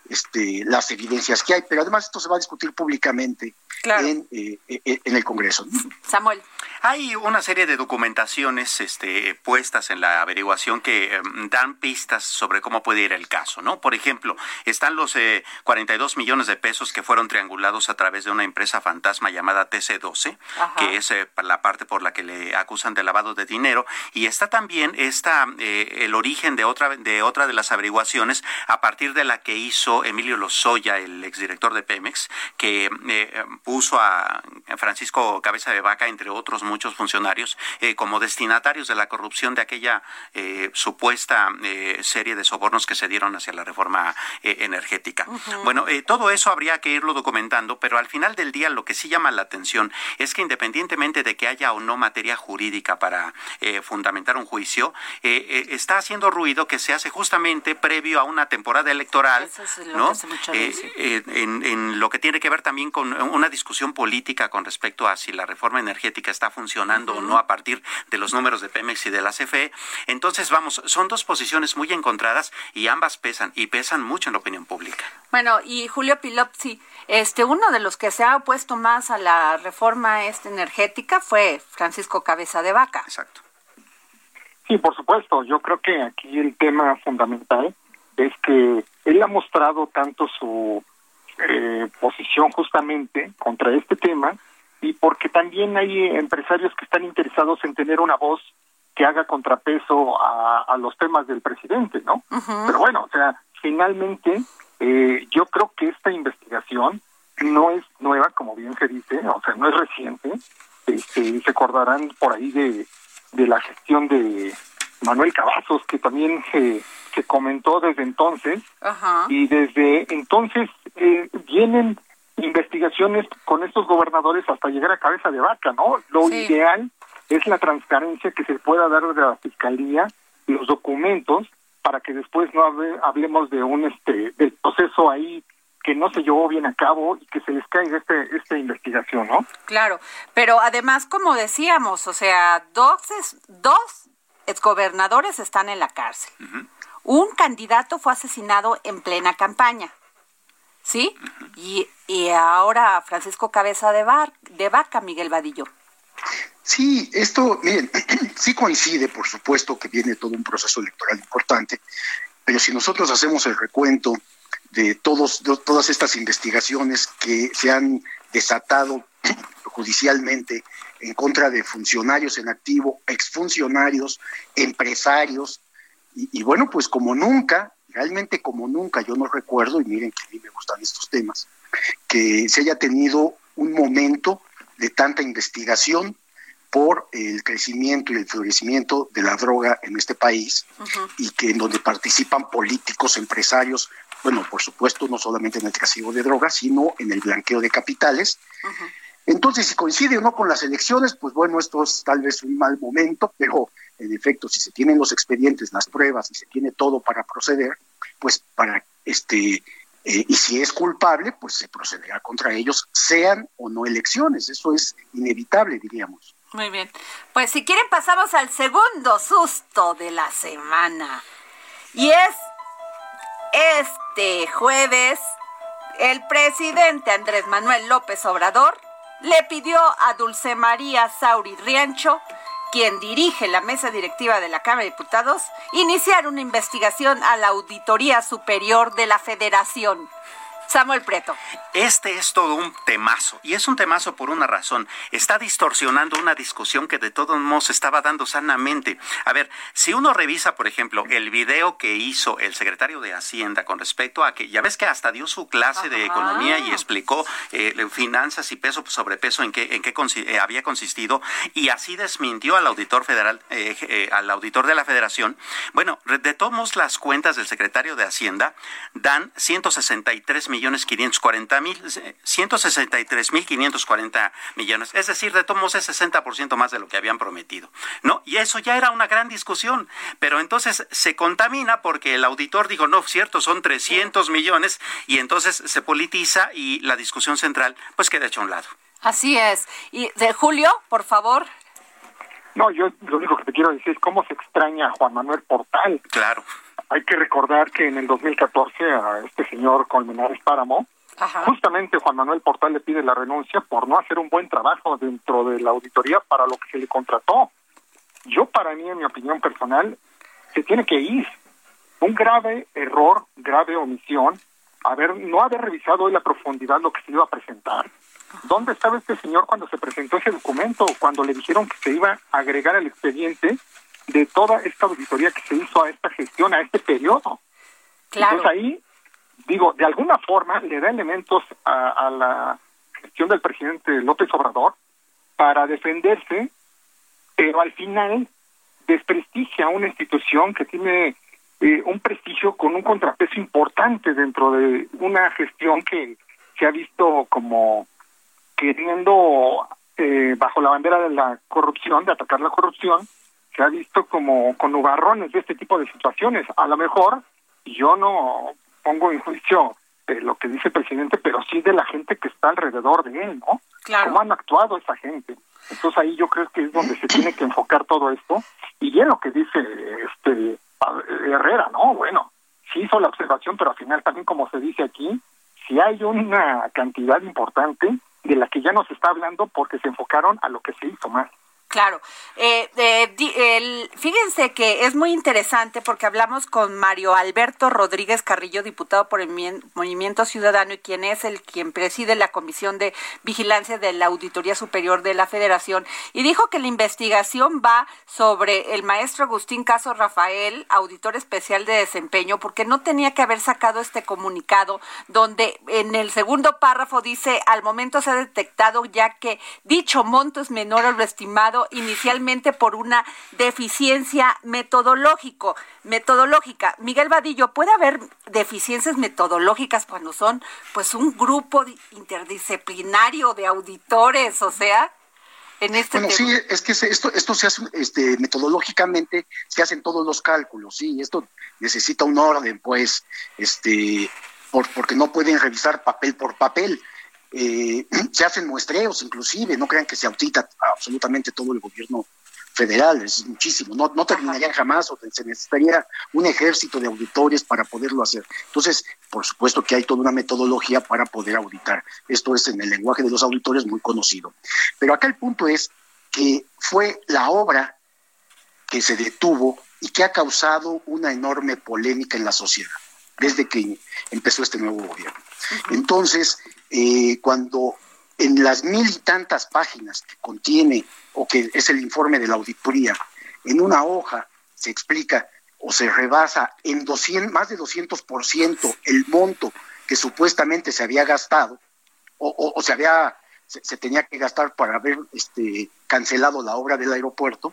este, las evidencias que hay, pero además esto se va a discutir públicamente en, eh, eh, en el Congreso. Samuel. Hay una serie de documentaciones este, puestas en la averiguación que em, dan pistas sobre cómo puede ir el caso, ¿no? Por ejemplo, están los 42 eh, millones de pesos que fueron triangulados a través de una empresa fantasma llamada TC12, que es la parte por la que le acusan de lavado de dinero, y está también esta, el origen de otra, de otra de las averiguaciones a partir de la que hizo Emilio Lozoya, el exdirector de Pemex, que puso a Francisco Cabeza de Vaca, entre otros muchos funcionarios, eh, como destinatarios de la corrupción de aquella eh, supuesta eh, serie de sobornos que se dieron hacia la reforma energética. Bueno, todo eso habría que irlo documentando, pero al final del día lo que sí llama la atención es que independientemente de que haya o no materia jurídica para fundamentar un juicio, está haciendo ruido que se hace justamente previo a una temporada electoral, ¿no? en, en lo que tiene que ver también con una discusión política con respecto a si la reforma energética está funcionando o no a partir de los números de Pemex y de la CFE. Entonces, vamos, son dos posiciones muy encontradas y ambas pesan y pesan mucho en la opinión pública. Bueno, y Julio Pilopsi, este uno de los que se ha opuesto más a la reforma este energética fue Francisco Cabeza de Vaca. Exacto. Sí, por supuesto. Yo creo que aquí el tema fundamental es que él ha mostrado tanto su eh, posición justamente contra este tema y porque también hay empresarios que están interesados en tener una voz que haga contrapeso a, los temas del presidente, ¿no? Pero bueno, o sea, finalmente eh, yo creo que esta investigación no es nueva, como bien se dice, o sea, no es reciente. Este, se acordarán por ahí de, de la gestión de Manuel Cavazos, que también se, se comentó desde entonces, y desde entonces eh, vienen investigaciones con estos gobernadores hasta llegar a cabeza de vaca, ¿no? Lo ideal es la transparencia que se pueda dar de la fiscalía, los documentos, para que después no hablemos de un este del proceso ahí que no se llevó bien a cabo y que se les caiga este, esta investigación, ¿no? Claro, pero además, como decíamos, o sea, dos, dos exgobernadores están en la cárcel. Un candidato fue asesinado en plena campaña. ¿Sí? Y, y ahora Francisco Cabeza de, Bar, de Vaca, Miguel Vadillo. Sí, esto, miren, sí coincide, por supuesto, que viene todo un proceso electoral importante, pero si nosotros hacemos el recuento de, todos, de todas estas investigaciones que se han desatado judicialmente en contra de funcionarios en activo, exfuncionarios, empresarios, y, y, bueno, pues como nunca, realmente como nunca, yo no recuerdo, y miren que a mí me gustan estos temas, que se haya tenido un momento de tanta investigación por el crecimiento y el florecimiento de la droga en este país uh -huh. y que en donde participan políticos, empresarios, bueno, por supuesto, no solamente en el trasiego de drogas, sino en el blanqueo de capitales. Uh -huh. Entonces, si coincide o no con las elecciones, pues bueno, esto es tal vez un mal momento, pero en efecto, si se tienen los expedientes, las pruebas y se tiene todo para proceder, pues para este eh, y si es culpable, pues se procederá contra ellos, sean o no elecciones. Eso es inevitable, diríamos. Muy bien. Pues si quieren pasamos al segundo susto de la semana. Y es este jueves, el presidente Andrés Manuel López Obrador le pidió a Dulce María Sauri Riancho, quien dirige la mesa directiva de la Cámara de Diputados, iniciar una investigación a la Auditoría Superior de la Federación. Samuel Preto. Este es todo un temazo, y es un temazo por una razón. Está distorsionando una discusión que de todos modos estaba dando sanamente. A ver, si uno revisa, por ejemplo, el video que hizo el secretario de Hacienda con respecto a que, ya ves que hasta dio su clase Ajá. de economía y explicó eh, finanzas y peso sobre peso en qué, en qué eh, había consistido, y así desmintió al auditor federal, eh, eh, al auditor de la federación. Bueno, de todos modos, las cuentas del secretario de Hacienda dan 163 millones 540 mil, 163 mil 540 millones. Es decir, de todos modos es 60% más de lo que habían prometido. ¿No? Y eso ya era una gran discusión. Pero entonces se contamina porque el auditor dijo, no, cierto, son 300 millones y entonces se politiza y la discusión central pues queda hecha a un lado. Así es. Y de Julio, por favor. No, yo lo único que te quiero decir es cómo se extraña a Juan Manuel Portal. Claro. Hay que recordar que en el 2014 a este señor Colmenares Páramo, Ajá. justamente Juan Manuel Portal le pide la renuncia por no hacer un buen trabajo dentro de la auditoría para lo que se le contrató. Yo, para mí, en mi opinión personal, se tiene que ir. Un grave error, grave omisión, haber, no haber revisado hoy la profundidad lo que se iba a presentar. ¿Dónde estaba este señor cuando se presentó ese documento? Cuando le dijeron que se iba a agregar al expediente de toda esta auditoría que se hizo a esta gestión, a este periodo. Claro. Entonces ahí, digo, de alguna forma le da elementos a, a la gestión del presidente López Obrador para defenderse, pero al final desprestigia a una institución que tiene eh, un prestigio con un contrapeso importante dentro de una gestión que se ha visto como queriendo, eh, bajo la bandera de la corrupción, de atacar la corrupción, se ha visto como con nubarrones de este tipo de situaciones. A lo mejor yo no pongo en juicio eh, lo que dice el presidente, pero sí de la gente que está alrededor de él, ¿no? Claro. ¿Cómo han actuado esa gente? Entonces ahí yo creo que es donde se tiene que enfocar todo esto. Y bien lo que dice este Herrera, ¿no? Bueno, sí hizo la observación, pero al final también como se dice aquí, si hay una cantidad importante de la que ya no se está hablando porque se enfocaron a lo que se hizo más. Claro. Eh, eh, el, fíjense que es muy interesante porque hablamos con Mario Alberto Rodríguez Carrillo, diputado por el Movimiento Ciudadano y quien es el quien preside la Comisión de Vigilancia de la Auditoría Superior de la Federación y dijo que la investigación va sobre el maestro Agustín Caso Rafael, auditor especial de desempeño, porque no tenía que haber sacado este comunicado donde en el segundo párrafo dice al momento se ha detectado ya que dicho monto es menor a lo estimado inicialmente por una deficiencia metodológico, metodológica. Miguel Vadillo, ¿puede haber deficiencias metodológicas cuando son pues un grupo interdisciplinario de auditores, o sea? En este bueno, tema? sí, es que esto, esto se hace este, metodológicamente, se hacen todos los cálculos, sí, esto necesita un orden, pues, este, por, porque no pueden revisar papel por papel eh, se hacen muestreos inclusive, no crean que se audita absolutamente todo el gobierno federal, es muchísimo, no, no terminarían jamás, o se necesitaría un ejército de auditores para poderlo hacer. Entonces, por supuesto que hay toda una metodología para poder auditar. Esto es en el lenguaje de los auditores muy conocido. Pero acá el punto es que fue la obra que se detuvo y que ha causado una enorme polémica en la sociedad desde que empezó este nuevo gobierno. Entonces, eh, cuando en las mil y tantas páginas que contiene o que es el informe de la auditoría, en una hoja se explica o se rebasa en 200, más de 200% el monto que supuestamente se había gastado o, se había se, tenía que gastar para haber este, cancelado la obra del aeropuerto.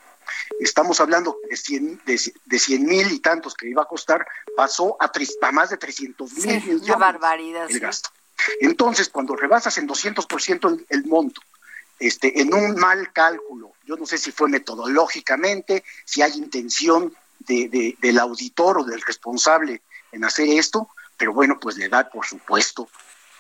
Estamos hablando de 100 de, mil y tantos que iba a costar, pasó a, a más de 300 mil millones barbaridad, el gasto. Entonces, cuando rebasas en 200% el, el monto, este, en un mal cálculo, yo no sé si fue metodológicamente, si hay intención de, del auditor o del responsable en hacer esto, pero bueno, pues le da, por supuesto,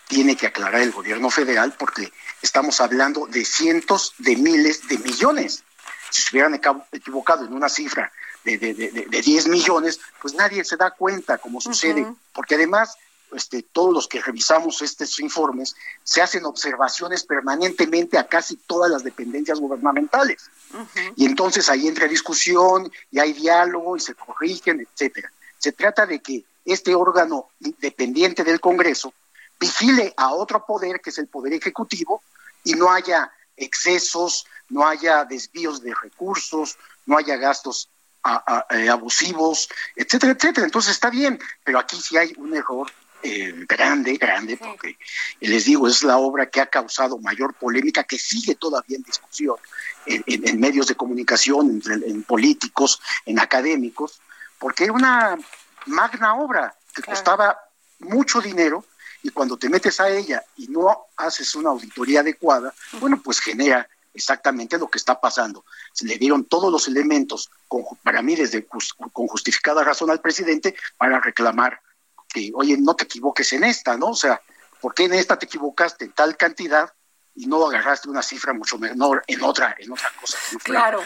tiene que aclarar el gobierno federal porque estamos hablando de cientos de miles de millones. Si se hubieran equivocado en una cifra de, de, de, 10 millones, pues nadie se da cuenta cómo sucede, porque además este, todos los que revisamos estos informes, se hacen observaciones permanentemente a casi todas las dependencias gubernamentales. Y entonces ahí entra discusión y hay diálogo y se corrigen, etcétera. Se trata de que este órgano independiente del Congreso vigile a otro poder, que es el Poder Ejecutivo, y no haya excesos, no haya desvíos de recursos, no haya gastos eh, abusivos, etcétera, etcétera. Entonces está bien, pero aquí sí hay un error eh, grande, grande, porque les digo, es la obra que ha causado mayor polémica, que sigue todavía en discusión en, medios de comunicación, en, políticos, en académicos, porque era una magna obra que costaba mucho dinero y cuando te metes a ella y no haces una auditoría adecuada, bueno, pues genera exactamente lo que está pasando. Se le dieron todos los elementos, para mí desde con justificada razón al presidente, para reclamar que, oye, no te equivoques en esta, ¿no? O sea, ¿por qué en esta te equivocaste en tal cantidad y no agarraste una cifra mucho menor en otra, en otra cosa? claro,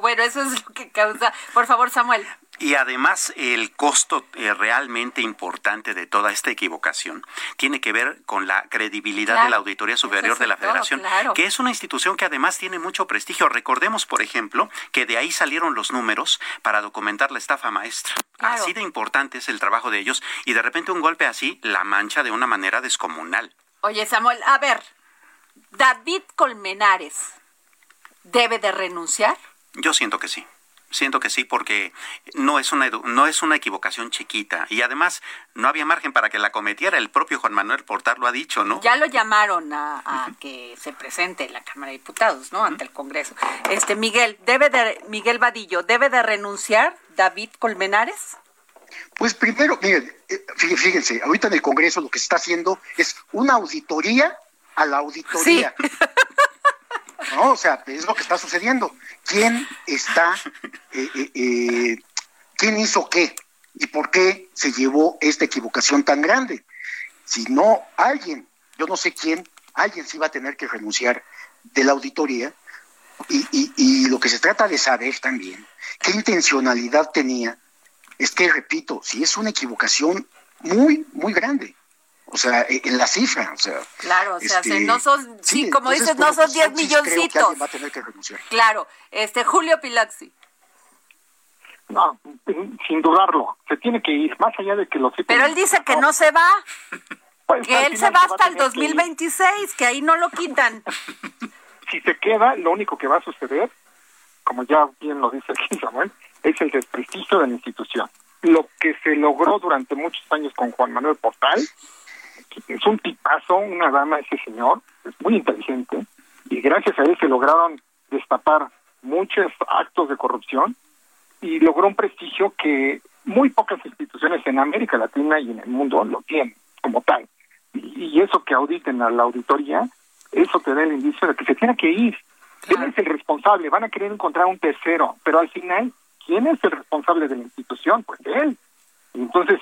bueno, eso es lo que causa. Por favor, Samuel. Y además el costo eh, realmente importante de toda esta equivocación tiene que ver con la credibilidad de la Auditoría Superior de la Federación, que es una institución que además tiene mucho prestigio. Recordemos, por ejemplo, que de ahí salieron los números para documentar la estafa maestra. Así de importante es el trabajo de ellos y de repente un golpe así la mancha de una manera descomunal. Oye, Samuel, a ver, David Colmenares debe de renunciar. Yo siento que sí. Siento que sí, porque no es una no es una equivocación chiquita y además no había margen para que la cometiera. El propio Juan Manuel Portar lo ha dicho, ¿no? Ya lo llamaron a, que se presente en la Cámara de Diputados, ¿no? Ante el Congreso. Este Miguel debe de Miguel Vadillo debe de renunciar David Colmenares. Pues primero, miren, eh, fíjense, ahorita en el Congreso lo que se está haciendo es una auditoría a la auditoría. No, o sea, es lo que está sucediendo. ¿Quién está, eh, eh, eh, quién hizo qué y por qué se llevó esta equivocación tan grande? Si no, alguien, yo no sé quién, alguien sí va a tener que renunciar de la auditoría. Y, y, y lo que se trata de saber también, qué intencionalidad tenía, es que, repito, si es una equivocación muy, muy grande, o sea, e, en la cifra, o sea. Claro, o sea, este, no son, sí, como dices, no son 10 milloncitos. va a tener que renunciar. Claro, este, Julio Pilaxi. No, sin dudarlo, se tiene que ir, más allá de que lo Pero él dice que no se va, pues, que él se va hasta el 2026, que, ahí no lo quitan. Si se queda, lo único que va a suceder, como ya bien lo dice aquí Samuel, es el desprestigio de la institución. Lo que se logró durante muchos años con Juan Manuel Portal, es un tipazo, una dama ese señor, es muy inteligente, y gracias a él se lograron destapar muchos actos de corrupción y logró un prestigio que muy pocas instituciones en América Latina y en el mundo lo tienen como tal. Y, eso que auditen a la auditoría, eso te da el indicio de que se tiene que ir. ¿Quién es el responsable? Van a querer encontrar un tercero, pero al final, ¿quién es el responsable de la institución? Pues él. Entonces,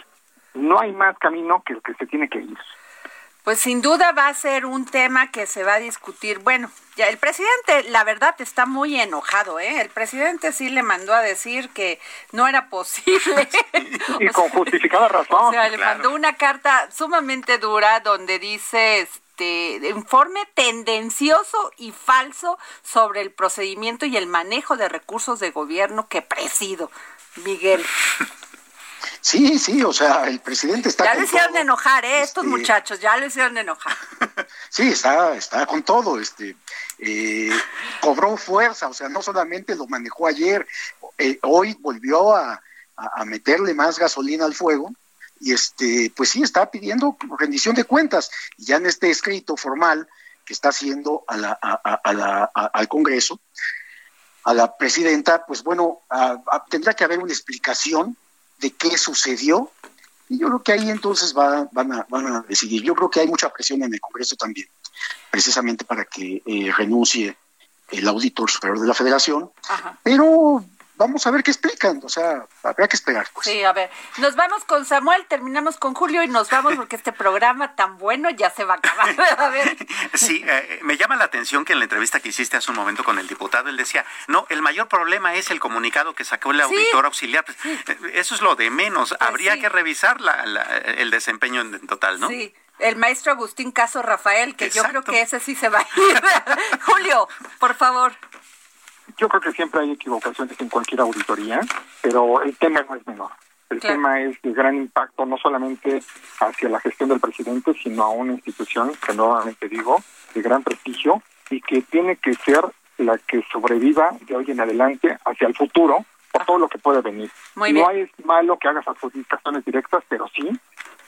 no hay más camino que el que se tiene que ir. Pues sin duda va a ser un tema que se va a discutir. Bueno, ya el presidente, la verdad, está muy enojado, ¿eh? El presidente sí le mandó a decir que no era posible. y con justificada razón. O sea, le mandó una carta sumamente dura donde dice este informe tendencioso y falso sobre el procedimiento y el manejo de recursos de gobierno que presido. Miguel. Sí, sí, o sea, el presidente está. Ya lo hicieron enojar, ¿eh? Estos este, muchachos, ya lo hicieron enojar. sí, está, está con todo. Este, eh, cobró fuerza, o sea, no solamente lo manejó ayer, eh, hoy volvió a, meterle más gasolina al fuego y este, pues sí, está pidiendo rendición de cuentas. Y ya en este escrito formal que está haciendo a la, al Congreso, a la presidenta, pues bueno, tendrá que haber una explicación de qué sucedió y yo creo que ahí entonces va, van, a, van a decidir. Yo creo que hay mucha presión en el Congreso también, precisamente para que eh, renuncie el auditor superior de la federación, pero vamos a ver qué explican, o sea, habrá que esperar. Pues. Sí, a ver, nos vamos con Samuel, terminamos con Julio y nos vamos porque este programa tan bueno ya se va a acabar. A ver. Sí, eh, me llama la atención que en la entrevista que hiciste hace un momento con el diputado, él decía, no, el mayor problema es el comunicado que sacó el auditor auxiliar. Pues, eh, eso es lo de menos, pues habría que revisar el desempeño en total, ¿no? Sí el maestro Agustín Caso Rafael, que yo creo que ese sí se va a ir. Julio, por favor. Yo creo que siempre hay equivocaciones en cualquier auditoría, pero el tema no es menor. El tema es de gran impacto no solamente hacia la gestión del presidente, sino a una institución que nuevamente digo, de gran prestigio y que tiene que ser la que sobreviva de hoy en adelante hacia el futuro por todo lo que puede venir. no es malo que hagas adjudicaciones directas, pero sí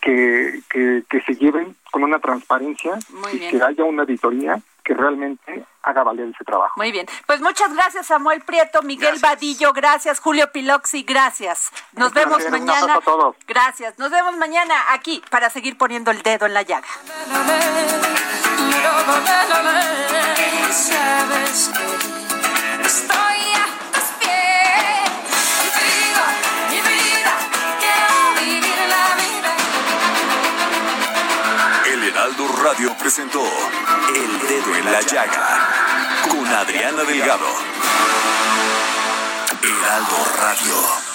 que, que, se lleven con una transparencia y que haya una auditoría que realmente haga valer ese trabajo. Muy bien. Pues muchas gracias, Samuel Prieto, Miguel Vadillo, gracias, Julio Piloxi, gracias. Nos vemos mañana. A todos. Gracias. Nos vemos mañana aquí para seguir poniendo el dedo en la llaga. Radio presentó El Dedo en la Llaga con Adriana Delgado. Heraldo Radio.